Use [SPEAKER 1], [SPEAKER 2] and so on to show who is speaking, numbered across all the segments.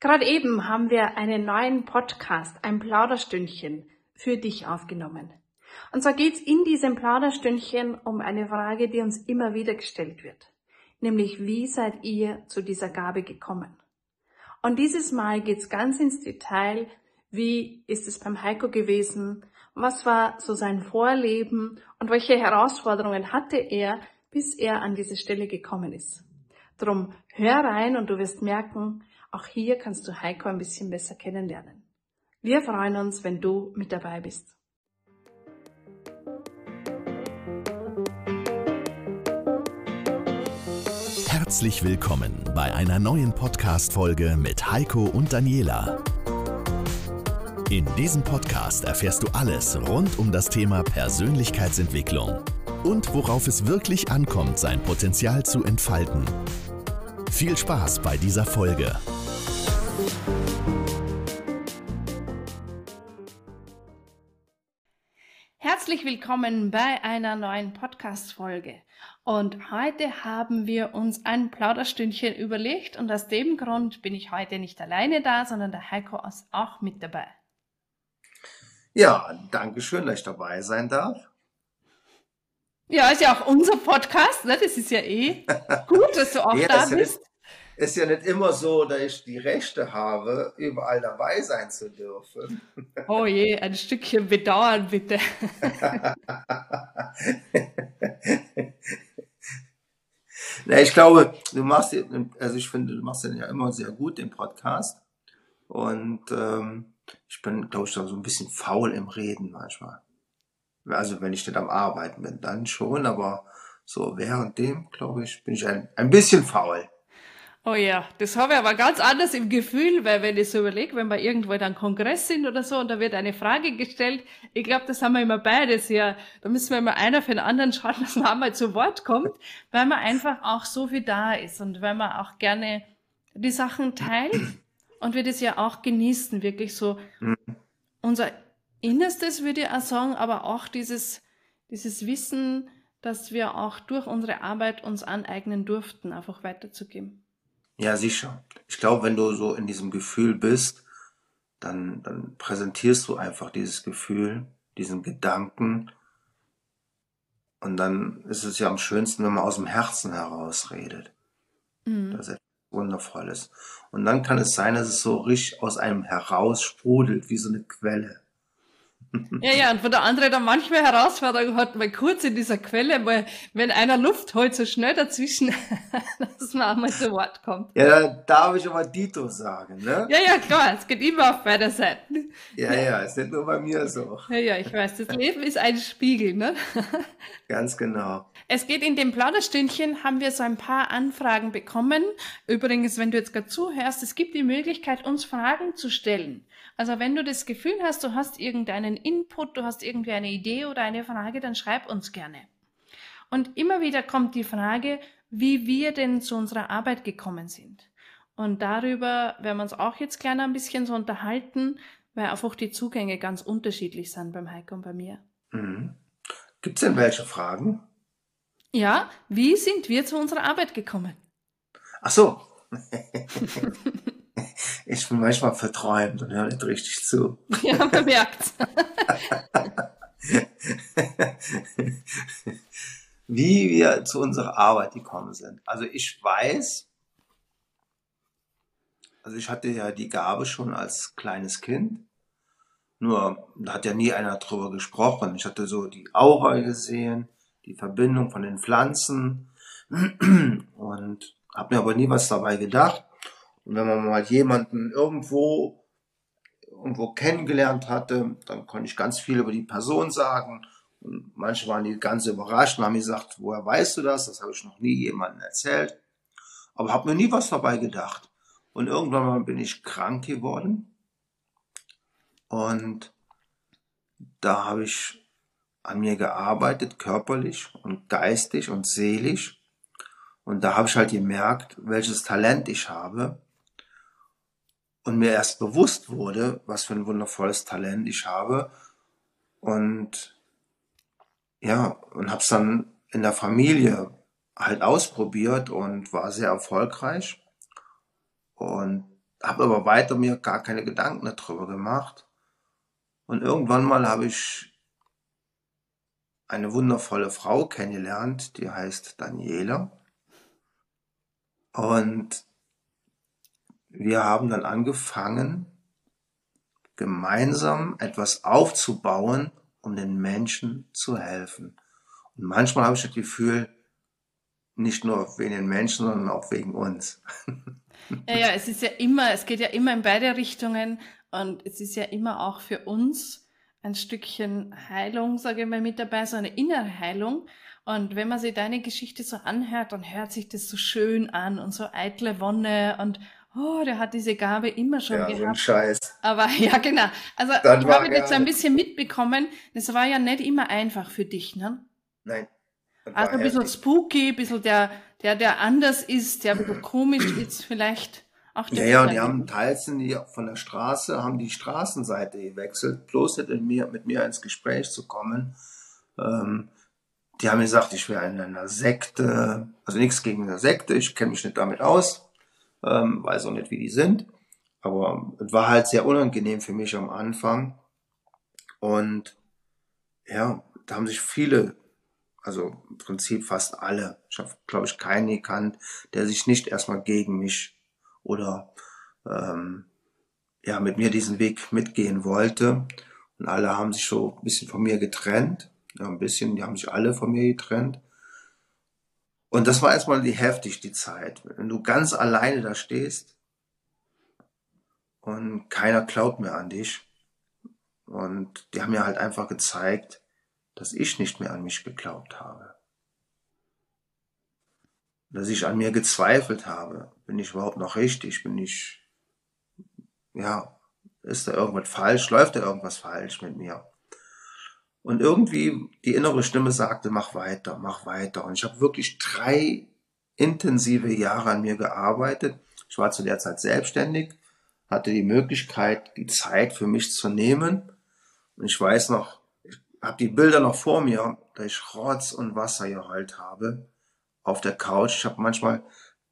[SPEAKER 1] Gerade eben haben wir einen neuen Podcast, ein Plauderstündchen, für dich aufgenommen. Und zwar geht's in diesem Plauderstündchen um eine Frage, die uns immer wieder gestellt wird. Nämlich, wie seid ihr zu dieser Gabe gekommen? Und dieses Mal geht's ganz ins Detail. Wie ist es beim Heiko gewesen? Was war so sein Vorleben? Und welche Herausforderungen hatte er, bis er an diese Stelle gekommen ist? Drum hör rein und du wirst merken, auch hier kannst du Heiko ein bisschen besser kennenlernen. Wir freuen uns, wenn du mit dabei bist.
[SPEAKER 2] Herzlich willkommen bei einer neuen Podcast-Folge mit Heiko und Daniela. In diesem Podcast erfährst du alles rund um das Thema Persönlichkeitsentwicklung und worauf es wirklich ankommt, sein Potenzial zu entfalten. Viel Spaß bei dieser Folge.
[SPEAKER 1] Herzlich willkommen bei einer neuen Podcast-Folge. Und heute haben wir uns ein Plauderstündchen überlegt und aus dem Grund bin ich heute nicht alleine da, sondern der Heiko ist auch mit dabei.
[SPEAKER 3] Ja, danke schön, dass ich dabei sein darf.
[SPEAKER 1] Ja, ist ja auch unser Podcast, ne? Das ist ja eh gut, dass du auch ja, da bist
[SPEAKER 3] ist ja nicht immer so, dass ich die Rechte habe, überall dabei sein zu dürfen.
[SPEAKER 1] Oh je, ein Stückchen bedauern bitte.
[SPEAKER 3] Na, ich glaube, du machst, also ich finde, du machst den ja immer sehr gut, den Podcast. Und ähm, ich bin, glaube ich, so ein bisschen faul im Reden manchmal. Also wenn ich nicht am Arbeiten bin, dann schon, aber so während dem, glaube ich, bin ich ein, ein bisschen faul.
[SPEAKER 1] Oh ja, das habe ich aber ganz anders im Gefühl, weil wenn ich so überlege, wenn wir irgendwo in einem Kongress sind oder so und da wird eine Frage gestellt, ich glaube, das haben wir immer beides ja. Da müssen wir immer einer für den anderen schauen, dass man einmal zu Wort kommt, weil man einfach auch so viel da ist und weil man auch gerne die Sachen teilt und wir das ja auch genießen, wirklich so unser Innerstes, würde ich auch sagen, aber auch dieses, dieses Wissen, dass wir auch durch unsere Arbeit uns aneignen durften, einfach weiterzugeben.
[SPEAKER 3] Ja, sicher. Ich glaube, wenn du so in diesem Gefühl bist, dann, dann präsentierst du einfach dieses Gefühl, diesen Gedanken. Und dann ist es ja am schönsten, wenn man aus dem Herzen heraus redet. Mhm. Das ist etwas Wundervolles. Und dann kann es sein, dass es so richtig aus einem heraus sprudelt, wie so eine Quelle.
[SPEAKER 1] Ja, ja, und wo der andere dann manchmal Herausforderungen hat, mal kurz in dieser Quelle, weil wenn einer Luft holt, so schnell dazwischen, dass man auch mal zu Wort kommt.
[SPEAKER 3] Ja, da darf ich aber Dito sagen, ne?
[SPEAKER 1] Ja, ja, klar, es geht immer auf beide Seiten.
[SPEAKER 3] Ja, ja, es ist nicht nur bei mir so.
[SPEAKER 1] Ja, ja, ich weiß, das Leben ist ein Spiegel, ne?
[SPEAKER 3] Ganz genau.
[SPEAKER 1] Es geht in dem Plauderstündchen, haben wir so ein paar Anfragen bekommen. Übrigens, wenn du jetzt gerade zuhörst, es gibt die Möglichkeit, uns Fragen zu stellen. Also wenn du das Gefühl hast, du hast irgendeinen Input, du hast irgendwie eine Idee oder eine Frage, dann schreib uns gerne. Und immer wieder kommt die Frage, wie wir denn zu unserer Arbeit gekommen sind. Und darüber werden wir uns auch jetzt gerne ein bisschen so unterhalten, weil einfach die Zugänge ganz unterschiedlich sind beim Heiko und bei mir.
[SPEAKER 3] Mhm. Gibt es denn welche Fragen?
[SPEAKER 1] Ja, wie sind wir zu unserer Arbeit gekommen?
[SPEAKER 3] Ach so. ich bin manchmal verträumt und höre nicht richtig zu.
[SPEAKER 1] Ja, man merkt's.
[SPEAKER 3] Wie wir zu unserer Arbeit gekommen sind. Also ich weiß, also ich hatte ja die Gabe schon als kleines Kind. Nur, da hat ja nie einer drüber gesprochen. Ich hatte so die Aura gesehen die Verbindung von den Pflanzen und habe mir aber nie was dabei gedacht. Und wenn man mal jemanden irgendwo irgendwo kennengelernt hatte, dann konnte ich ganz viel über die Person sagen. Und manche waren die ganz überrascht und haben gesagt, woher weißt du das? Das habe ich noch nie jemandem erzählt. Aber habe mir nie was dabei gedacht. Und irgendwann mal bin ich krank geworden. Und da habe ich an mir gearbeitet, körperlich und geistig und seelisch. Und da habe ich halt gemerkt, welches Talent ich habe. Und mir erst bewusst wurde, was für ein wundervolles Talent ich habe. Und ja, und habe es dann in der Familie halt ausprobiert und war sehr erfolgreich. Und habe aber weiter mir gar keine Gedanken darüber gemacht. Und irgendwann mal habe ich eine wundervolle Frau kennengelernt, die heißt Daniela. Und wir haben dann angefangen, gemeinsam etwas aufzubauen, um den Menschen zu helfen. Und manchmal habe ich das Gefühl, nicht nur wegen den Menschen, sondern auch wegen uns.
[SPEAKER 1] Ja, ja, es ist ja immer, es geht ja immer in beide Richtungen und es ist ja immer auch für uns ein Stückchen Heilung, sage ich mal, mit dabei, so eine innere Heilung. Und wenn man sich deine Geschichte so anhört, dann hört sich das so schön an und so eitle Wonne und oh, der hat diese Gabe immer schon
[SPEAKER 3] ja,
[SPEAKER 1] gehabt.
[SPEAKER 3] So ein Scheiß.
[SPEAKER 1] Aber ja, genau. Also
[SPEAKER 3] Dann
[SPEAKER 1] ich habe jetzt
[SPEAKER 3] er-
[SPEAKER 1] ein bisschen mitbekommen, das war ja nicht immer einfach für dich, ne?
[SPEAKER 3] Nein.
[SPEAKER 1] Also ein bisschen spooky, ein bisschen der, der, der anders ist, der ein bisschen komisch ist, vielleicht auch
[SPEAKER 3] Ja, ja, und die haben teils sind die von der Straße, haben die Straßenseite gewechselt, bloß mit mir, mit mir ins Gespräch zu kommen. Ähm, die haben gesagt, ich wäre in einer Sekte, also nichts gegen eine Sekte, ich kenne mich nicht damit aus, ähm, weiß auch nicht, wie die sind. Aber es war halt sehr unangenehm für mich am Anfang. Und ja, da haben sich viele, also im Prinzip fast alle, ich habe, glaube ich, keinen gekannt, der sich nicht erstmal gegen mich oder ähm, ja mit mir diesen Weg mitgehen wollte. Und alle haben sich so ein bisschen von mir getrennt. Ja, ein bisschen, die haben sich alle von mir getrennt. Und das war erstmal die heftig, die Zeit. Wenn du ganz alleine da stehst und keiner glaubt mehr an dich. Und die haben mir halt einfach gezeigt, dass ich nicht mehr an mich geglaubt habe. Dass ich an mir gezweifelt habe. Bin ich überhaupt noch richtig? Bin ich, ja, ist da irgendwas falsch? Läuft da irgendwas falsch mit mir? Und irgendwie die innere Stimme sagte, mach weiter, mach weiter. Und ich habe wirklich drei intensive Jahre an mir gearbeitet. Ich war zu der Zeit selbstständig, hatte die Möglichkeit, die Zeit für mich zu nehmen. Und ich weiß noch, ich habe die Bilder noch vor mir, da ich Rotz und Wasser geheult habe auf der Couch. Ich habe manchmal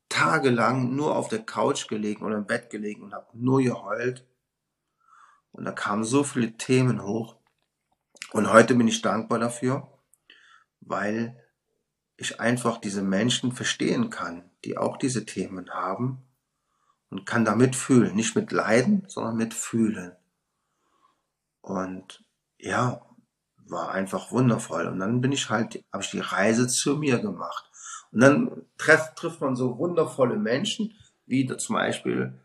[SPEAKER 3] tagelang nur auf der Couch gelegen oder im Bett gelegen und habe nur geheult. Und da kamen so viele Themen hoch. Und heute bin ich dankbar dafür, weil ich einfach diese Menschen verstehen kann, die auch diese Themen haben und kann damit fühlen. Nicht mit Leiden, sondern mit Fühlen. Und ja, war einfach wundervoll. Und dann bin ich halt, habe ich die Reise zu mir gemacht. Und dann trifft, trifft man so wundervolle Menschen, wie zum Beispiel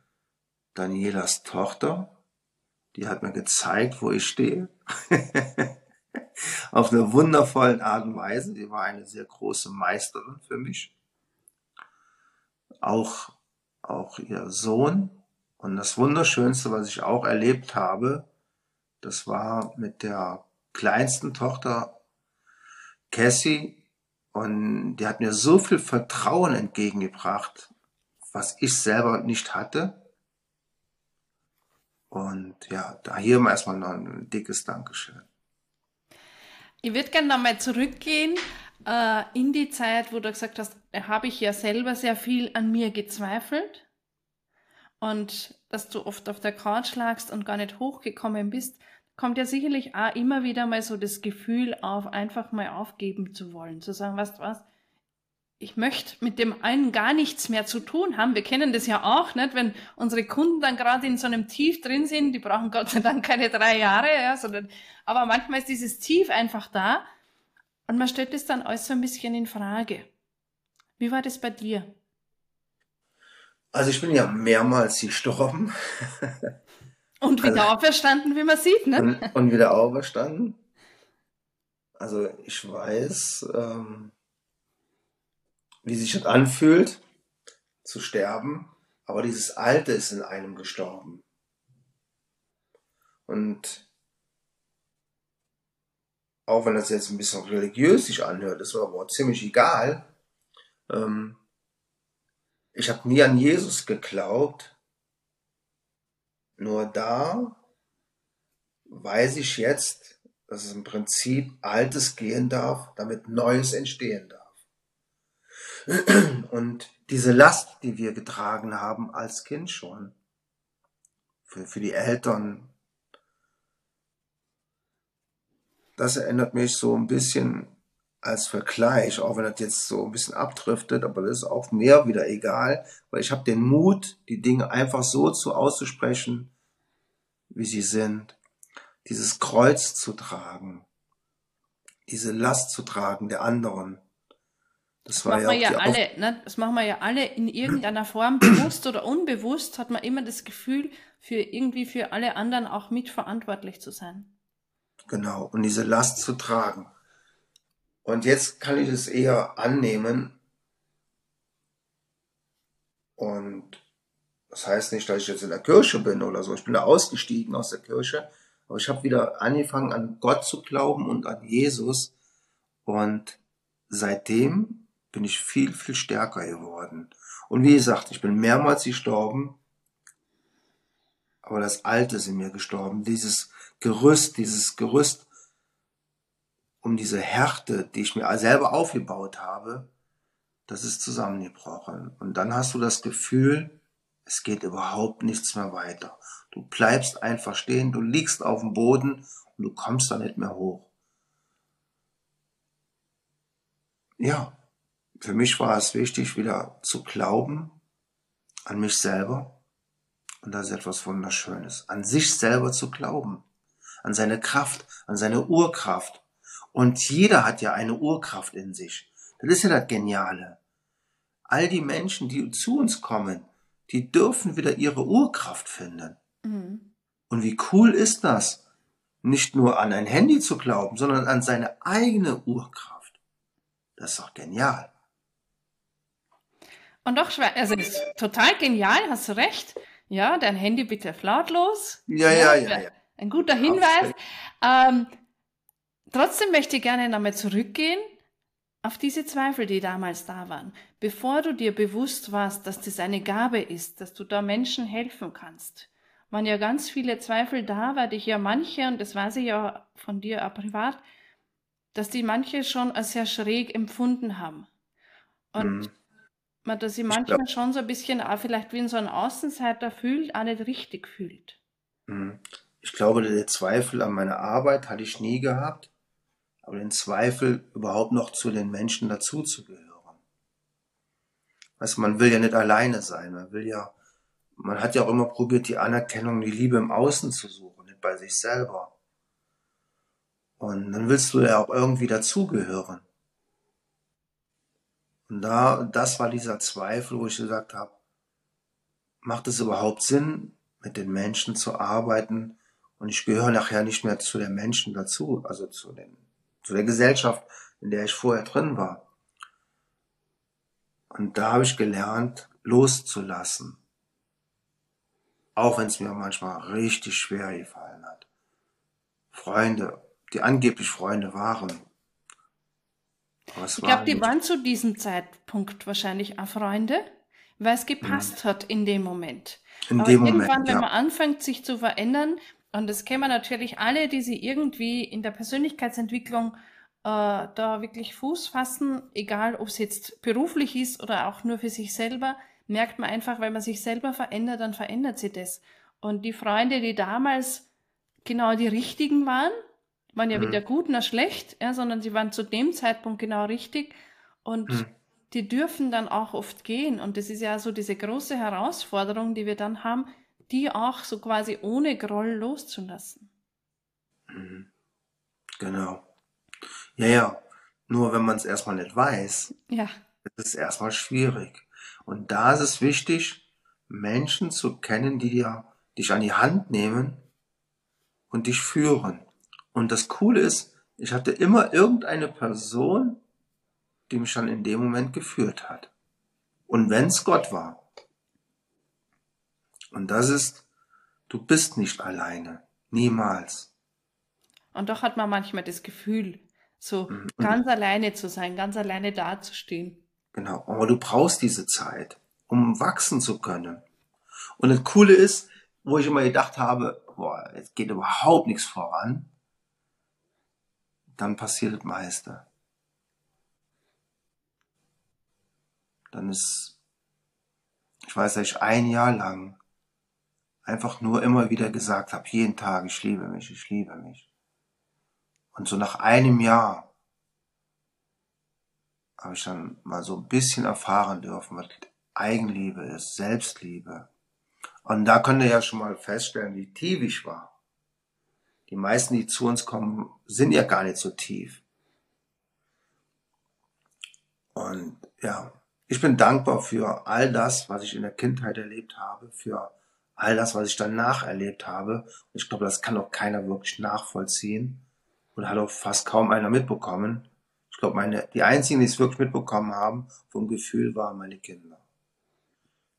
[SPEAKER 3] Danielas Tochter. Die hat mir gezeigt, wo ich stehe. Auf eine wundervollen Art und Weise. Die war eine sehr große Meisterin für mich. Auch, auch ihr Sohn. Und das Wunderschönste, was ich auch erlebt habe, das war mit der kleinsten Tochter Cassie. Und die hat mir so viel Vertrauen entgegengebracht, was ich selber nicht hatte. Und ja, da hier mal erstmal noch ein dickes Dankeschön.
[SPEAKER 1] Ich würde gerne nochmal zurückgehen äh, in die Zeit, wo du gesagt hast, da habe ich ja selber sehr viel an mir gezweifelt. Und dass du oft auf der Couch lagst und gar nicht hochgekommen bist, kommt ja sicherlich auch immer wieder mal so das Gefühl auf, einfach mal aufgeben zu wollen, zu sagen, weißt du was, ich möchte mit dem einen gar nichts mehr zu tun haben. Wir kennen das ja auch, nicht? Wenn unsere Kunden dann gerade in so einem Tief drin sind, die brauchen Gott sei Dank keine drei Jahre, ja, sondern, aber manchmal ist dieses Tief einfach da und man stellt es dann alles so ein bisschen in Frage. Wie war das bei dir?
[SPEAKER 3] Also ich bin ja mehrmals gestorben
[SPEAKER 1] Und wieder
[SPEAKER 3] Also-
[SPEAKER 1] auferstanden, wie man sieht, ne?
[SPEAKER 3] und, und wieder auferstanden. Also ich weiß, ähm, wie sich das anfühlt, zu sterben, aber dieses Alte ist in einem gestorben. Und auch wenn das jetzt ein bisschen religiös sich anhört, ist mir aber ziemlich egal. Ähm, ich habe nie an Jesus geglaubt. Nur da weiß ich jetzt, dass es im Prinzip Altes gehen darf, damit Neues entstehen darf. Und diese Last, die wir getragen haben als Kind schon, für, für die Eltern. Das erinnert mich so ein bisschen als Vergleich, auch wenn das jetzt so ein bisschen abdriftet, aber das ist auch mir wieder egal, weil ich habe den Mut, die Dinge einfach so zu auszusprechen, wie sie sind, dieses Kreuz zu tragen, diese Last zu tragen der anderen.
[SPEAKER 1] Das, das machen wir ja alle, ne? Das machen wir ja alle in irgendeiner Form, bewusst oder unbewusst, hat man immer das Gefühl, für irgendwie für alle anderen auch mitverantwortlich zu sein.
[SPEAKER 3] Genau, und diese Last zu tragen. Und jetzt kann ich es eher annehmen. Und das heißt nicht, dass ich jetzt in der Kirche bin oder so. Ich bin da ausgestiegen aus der Kirche. Aber ich habe wieder angefangen, an Gott zu glauben und an Jesus. Und seitdem bin ich viel, viel stärker geworden. Und wie gesagt, ich bin mehrmals gestorben. Aber das Alte ist in mir gestorben. Dieses Gerüst, dieses Gerüst, um diese Härte, die ich mir selber aufgebaut habe, das ist zusammengebrochen. Und dann hast du das Gefühl, es geht überhaupt nichts mehr weiter. Du bleibst einfach stehen, du liegst auf dem Boden und du kommst da nicht mehr hoch. Ja, für mich war es wichtig, wieder zu glauben an mich selber. Und das ist etwas Wunderschönes. An sich selber zu glauben. An seine Kraft, an seine Urkraft. Und jeder hat ja eine Urkraft in sich. Das ist ja das Geniale. All die Menschen, die zu uns kommen, die dürfen wieder ihre Urkraft finden. Mhm. Und wie cool ist das? Nicht nur an ein Handy zu glauben, sondern an seine eigene Urkraft. Das ist doch genial.
[SPEAKER 1] Und doch, also ist total genial, hast du recht. Ja, dein Handy bitte auf lautlos.
[SPEAKER 3] Ja, ja, ja. ja,
[SPEAKER 1] Ein guter Hinweis. Ähm, Trotzdem möchte ich gerne nochmal zurückgehen auf diese Zweifel, die damals da waren. Bevor du dir bewusst warst, dass das eine Gabe ist, dass du da Menschen helfen kannst, waren ja ganz viele Zweifel da, weil dich ja manche, und das weiß ich ja von dir auch privat, dass die manche schon als sehr schräg empfunden haben. Und mhm. Dass sie manchmal schon so ein bisschen auch vielleicht wie in so ein Außenseiter fühlt, auch nicht richtig fühlt.
[SPEAKER 3] Mhm. Ich glaube, der Zweifel an meiner Arbeit hatte ich nie gehabt aber den Zweifel, überhaupt noch zu den Menschen dazuzugehören. Weißt du, man will ja nicht alleine sein, man will ja, man hat ja auch immer probiert, die Anerkennung, die Liebe im Außen zu suchen, nicht bei sich selber. Und dann willst du ja auch irgendwie dazugehören. Und da, das war dieser Zweifel, wo ich gesagt habe, macht es überhaupt Sinn, mit den Menschen zu arbeiten? Und ich gehöre nachher nicht mehr zu den Menschen dazu, also zu den zu der Gesellschaft, in der ich vorher drin war. Und da habe ich gelernt, loszulassen. Auch wenn es mir manchmal richtig schwer gefallen hat. Freunde, die angeblich Freunde waren.
[SPEAKER 1] Ich glaube, die waren zu diesem Zeitpunkt wahrscheinlich auch Freunde, weil es gepasst mhm. hat in dem Moment. In Aber dem irgendwann, Moment, ja. wenn man anfängt, sich zu verändern, und das kennen wir natürlich alle, die sie irgendwie in der Persönlichkeitsentwicklung äh, da wirklich Fuß fassen, egal ob es jetzt beruflich ist oder auch nur für sich selber, merkt man einfach, weil man sich selber verändert, dann verändert sich das. Und die Freunde, die damals genau die richtigen waren, waren ja mhm. weder gut noch schlecht, ja, sondern sie waren zu dem Zeitpunkt genau richtig. Und mhm. die dürfen dann auch oft gehen. Und das ist ja so diese große Herausforderung, die wir dann haben, die auch so quasi ohne Groll loszulassen.
[SPEAKER 3] Mhm. Genau. Ja, ja. Nur wenn man es erstmal nicht weiß,
[SPEAKER 1] ja.
[SPEAKER 3] ist es erstmal schwierig. Und da ist es wichtig, Menschen zu kennen, die dir, dich an die Hand nehmen und dich führen. Und das Coole ist, ich hatte immer irgendeine Person, die mich dann in dem Moment geführt hat. Und wenn es Gott war, und das ist, du bist nicht alleine. Niemals.
[SPEAKER 1] Und doch hat man manchmal das Gefühl, so mhm. ganz alleine zu sein, ganz alleine dazustehen.
[SPEAKER 3] Genau. Aber du brauchst diese Zeit, um wachsen zu können. Und das Coole ist, wo ich immer gedacht habe, boah, es geht überhaupt nichts voran, dann passiert das meiste. Dann ist, ich weiß nicht, ein Jahr lang einfach nur immer wieder gesagt habe, jeden Tag, ich liebe mich, ich liebe mich. Und so nach einem Jahr habe ich dann mal so ein bisschen erfahren dürfen, was Eigenliebe ist, Selbstliebe. Und da könnt ihr ja schon mal feststellen, wie tief ich war. Die meisten, die zu uns kommen, sind ja gar nicht so tief. Und ja, ich bin dankbar für all das, was ich in der Kindheit erlebt habe, für all das, was ich danach erlebt habe. Ich glaube, das kann auch keiner wirklich nachvollziehen und hat auch fast kaum einer mitbekommen. Ich glaube, meine, die einzigen, die es wirklich mitbekommen haben, vom Gefühl waren meine Kinder.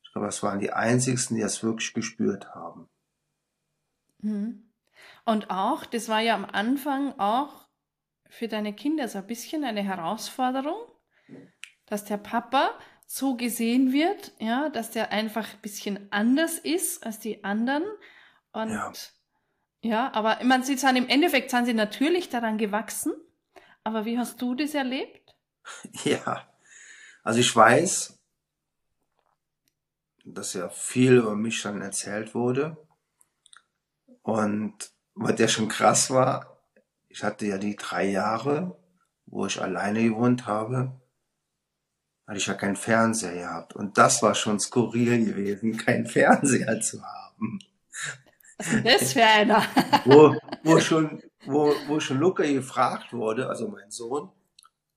[SPEAKER 3] Ich glaube, das waren die einzigsten, die das wirklich gespürt haben.
[SPEAKER 1] Mhm. Und auch, das war ja am Anfang auch für deine Kinder so ein bisschen eine Herausforderung, dass der Papa so gesehen wird, ja, dass der einfach ein bisschen anders ist als die anderen. Und ja, ja aber man sieht dann im Endeffekt sind sie natürlich daran gewachsen. Aber wie hast du das erlebt?
[SPEAKER 3] Ja, also ich weiß, dass ja viel über mich schon erzählt wurde. Und was ja schon krass war, ich hatte ja die drei Jahre, wo ich alleine gewohnt habe weil ich ja keinen Fernseher gehabt. Und das war schon skurril gewesen, keinen Fernseher zu haben.
[SPEAKER 1] Was ist das für einer?
[SPEAKER 3] wo, wo schon, wo, wo schon Luca gefragt wurde, also mein Sohn,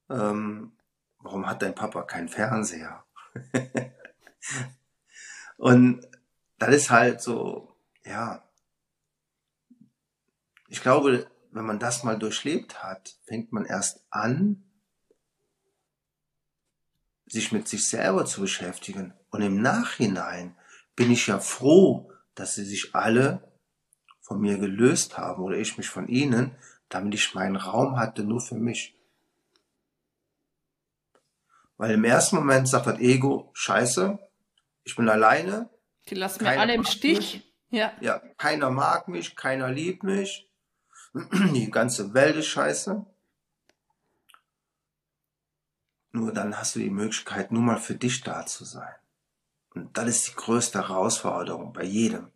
[SPEAKER 3] ähm, warum hat dein Papa keinen Fernseher? Und das ist halt so, ja, ich glaube, wenn man das mal durchlebt hat, fängt man erst an, sich mit sich selber zu beschäftigen. Und im Nachhinein bin ich ja froh, dass sie sich alle von mir gelöst haben oder ich mich von ihnen, damit ich meinen Raum hatte nur für mich. Weil im ersten Moment sagt das Ego, scheiße, ich bin alleine.
[SPEAKER 1] Die lassen mir alle im Stich.
[SPEAKER 3] Ja. ja, keiner mag mich, keiner liebt mich. Die ganze Welt ist scheiße. Nur dann hast du die Möglichkeit, nur mal für dich da zu sein. Und das ist die größte Herausforderung bei jedem.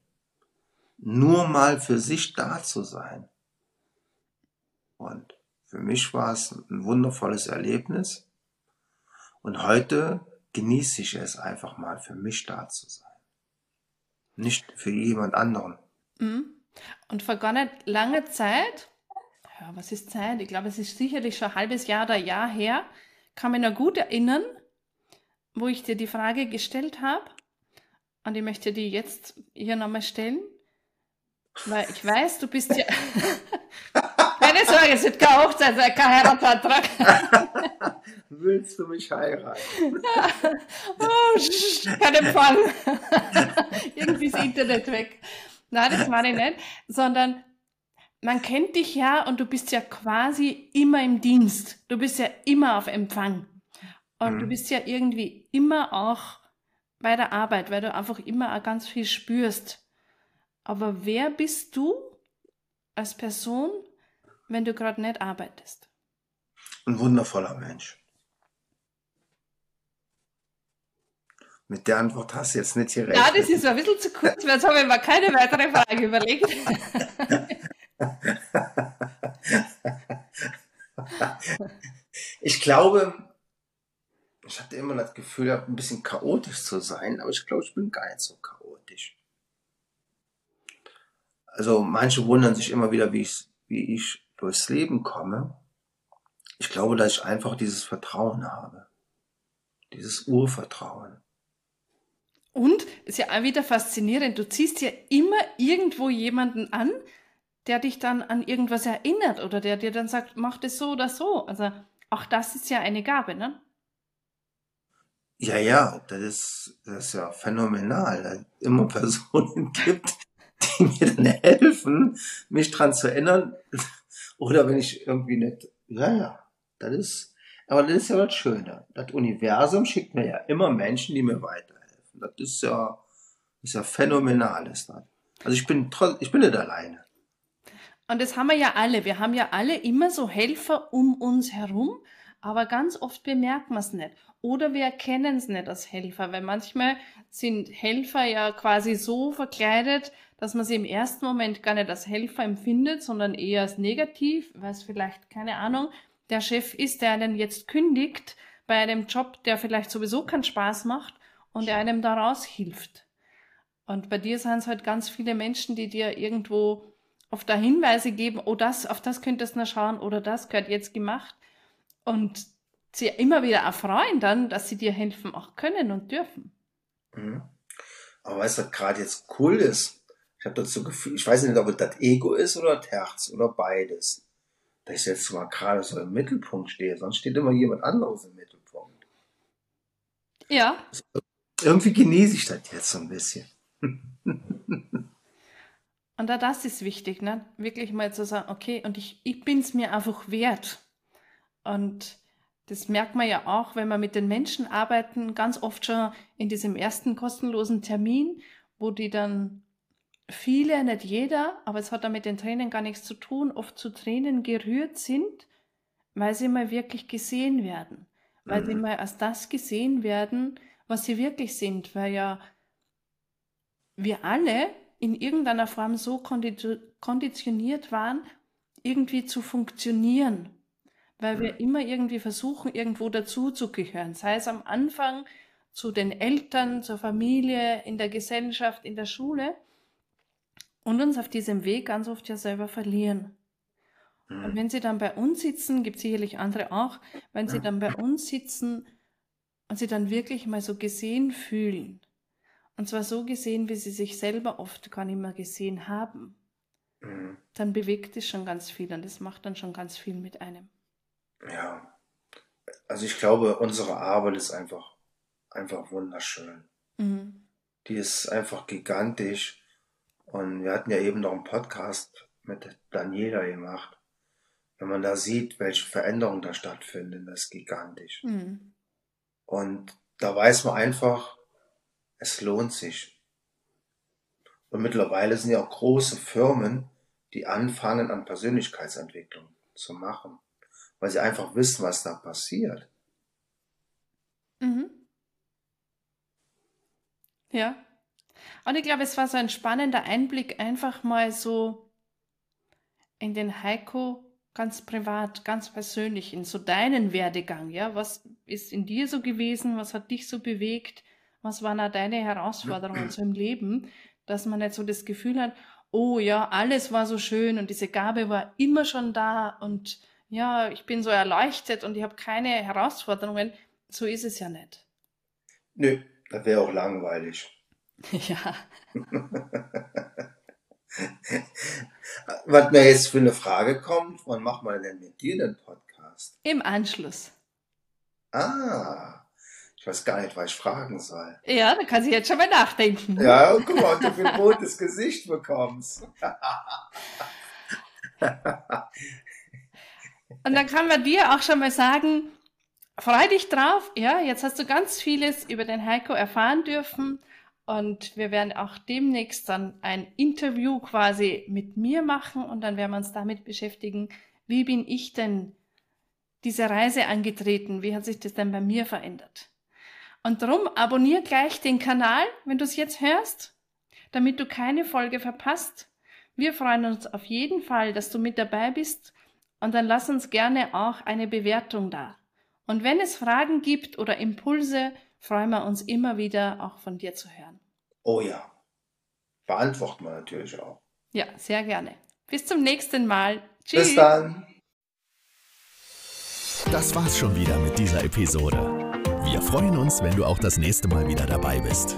[SPEAKER 3] Nur mal für sich da zu sein. Und für mich war es ein wundervolles Erlebnis. Und heute genieße ich es einfach mal für mich da zu sein. Nicht für jemand anderen.
[SPEAKER 1] Mhm. Und vor gar nicht lange Zeit, ja, was ist Zeit? Ich glaube, es ist sicherlich schon ein halbes Jahr oder Jahr her, kann mich noch gut erinnern, wo ich dir die Frage gestellt habe. Und ich möchte die jetzt hier nochmal stellen. Weil ich weiß, du bist ja. Keine Sorge, es wird keine Hochzeit sein, kein Heiratsantrag.
[SPEAKER 3] Willst du mich heiraten?
[SPEAKER 1] oh, kein Empfang. Irgendwie ist Internet weg. Nein, das meine ich nicht. Sondern man kennt dich ja und du bist ja quasi immer im Dienst. Du bist ja immer auf Empfang. Und mhm. du bist ja irgendwie immer auch bei der Arbeit, weil du einfach immer ganz viel spürst. Aber wer bist du als Person, wenn du gerade nicht arbeitest?
[SPEAKER 3] Ein wundervoller Mensch. Mit der Antwort hast du jetzt nicht gerechnet.
[SPEAKER 1] Ja, das ist ein bisschen zu kurz, weil jetzt habe ich mir keine weitere Frage überlegt.
[SPEAKER 3] ich glaube, ich hatte immer das Gefühl, ein bisschen chaotisch zu sein, aber ich glaube, ich bin gar nicht so chaotisch. Also manche wundern sich immer wieder, wie ich, wie ich durchs Leben komme. Ich glaube, dass ich einfach dieses Vertrauen habe. Dieses Urvertrauen.
[SPEAKER 1] Und ist ja auch wieder faszinierend. Du ziehst ja immer irgendwo jemanden an, der dich dann an irgendwas erinnert oder der dir dann sagt, mach das so oder so. Also auch das ist ja eine Gabe, ne?
[SPEAKER 3] Ja, ja, das ist, das ist ja phänomenal, dass es immer Personen gibt, die mir dann helfen, mich dran zu erinnern. Oder wenn ich irgendwie nicht, ja, ja, das ist, aber das ist ja das Schöne. Das Universum schickt mir ja immer Menschen, die mir weiterhelfen. Das ist ja, ist ja phänomenal, ist das. Also ich bin, ich bin nicht alleine.
[SPEAKER 1] Und das haben wir ja alle. Wir haben ja alle immer so Helfer um uns herum, aber ganz oft bemerken wir es nicht. Oder wir erkennen es nicht als Helfer, weil manchmal sind Helfer ja quasi so verkleidet, dass man sie im ersten Moment gar nicht als Helfer empfindet, sondern eher als negativ, weil es vielleicht, keine Ahnung, der Chef ist, der einen jetzt kündigt bei einem Job, der vielleicht sowieso keinen Spaß macht und der einem daraus hilft. Und bei dir sind es halt ganz viele Menschen, die dir irgendwo oft da Hinweise geben, oh, das, auf das könntest du noch schauen oder das gehört jetzt gemacht. Und sie immer wieder erfreuen dann, dass sie dir helfen auch können und dürfen.
[SPEAKER 3] Mhm. Aber weißt du, gerade jetzt cool ist? Ich habe dazu Gefühl, ich weiß nicht, ob es das Ego ist oder das Herz oder beides. Dass ich jetzt mal gerade so im Mittelpunkt stehe, sonst steht immer jemand anderes im Mittelpunkt.
[SPEAKER 1] Ja.
[SPEAKER 3] Irgendwie genieße ich das jetzt so ein bisschen.
[SPEAKER 1] Und da das ist wichtig, ne? Wirklich mal zu sagen, okay, und ich, ich bin es mir einfach wert. Und das merkt man ja auch, wenn wir mit den Menschen arbeiten, ganz oft schon in diesem ersten kostenlosen Termin, wo die dann viele, nicht jeder, aber es hat da mit den Tränen gar nichts zu tun, oft zu Tränen gerührt sind, weil sie mal wirklich gesehen werden. Weil mhm. sie mal als das gesehen werden, was sie wirklich sind. Weil ja wir alle in irgendeiner Form so konditioniert waren, irgendwie zu funktionieren, weil wir immer irgendwie versuchen, irgendwo dazuzugehören, sei es am Anfang zu den Eltern, zur Familie, in der Gesellschaft, in der Schule und uns auf diesem Weg ganz oft ja selber verlieren. Und mhm. wenn sie dann bei uns sitzen, gibt es sicherlich andere auch, wenn sie dann bei uns sitzen und sie dann wirklich mal so gesehen fühlen, und zwar so gesehen, wie sie sich selber oft gar nicht mehr gesehen haben. Mhm. Dann bewegt es schon ganz viel und es macht dann schon ganz viel mit einem.
[SPEAKER 3] Ja. Also ich glaube, unsere Arbeit ist einfach, einfach wunderschön. Mhm. Die ist einfach gigantisch. Und wir hatten ja eben noch einen Podcast mit Daniela gemacht. Wenn man da sieht, welche Veränderungen da stattfinden, das ist gigantisch. Mhm. Und da weiß man einfach, es lohnt sich. Und mittlerweile sind ja auch große Firmen, die anfangen an Persönlichkeitsentwicklung zu machen, weil sie einfach wissen, was da passiert.
[SPEAKER 1] Mhm. Ja. Und ich glaube, es war so ein spannender Einblick, einfach mal so in den Heiko ganz privat, ganz persönlich, in so deinen Werdegang. Ja, was ist in dir so gewesen? Was hat dich so bewegt? Was waren da deine Herausforderungen so im Leben, dass man nicht so das Gefühl hat, oh ja, alles war so schön und diese Gabe war immer schon da und ja, ich bin so erleuchtet und ich habe keine Herausforderungen. So ist es ja nicht.
[SPEAKER 3] Nö, das wäre auch langweilig.
[SPEAKER 1] Ja.
[SPEAKER 3] Was mir jetzt für eine Frage kommt, wann macht man denn mit dir den Podcast?
[SPEAKER 1] Im Anschluss.
[SPEAKER 3] Ah, ich weiß gar nicht, was ich fragen soll.
[SPEAKER 1] Ja, da kann sie jetzt schon mal nachdenken.
[SPEAKER 3] Ja, guck mal, du für ein rotes Gesicht bekommst.
[SPEAKER 1] Und dann kann man dir auch schon mal sagen, freu dich drauf. Ja, jetzt hast du ganz vieles über den Heiko erfahren dürfen. Und wir werden auch demnächst dann ein Interview quasi mit mir machen und dann werden wir uns damit beschäftigen, wie bin ich denn diese Reise angetreten? Wie hat sich das denn bei mir verändert? Und darum abonnier gleich den Kanal, wenn du es jetzt hörst, damit du keine Folge verpasst. Wir freuen uns auf jeden Fall, dass du mit dabei bist und dann lass uns gerne auch eine Bewertung da. Und wenn es Fragen gibt oder Impulse, freuen wir uns immer wieder auch von dir zu hören.
[SPEAKER 3] Oh ja, beantworten wir natürlich auch.
[SPEAKER 1] Ja, sehr gerne. Bis zum nächsten Mal. Tschüss.
[SPEAKER 3] Bis dann.
[SPEAKER 2] Das war's schon wieder mit dieser Episode. Wir freuen uns, wenn du auch das nächste Mal wieder dabei bist.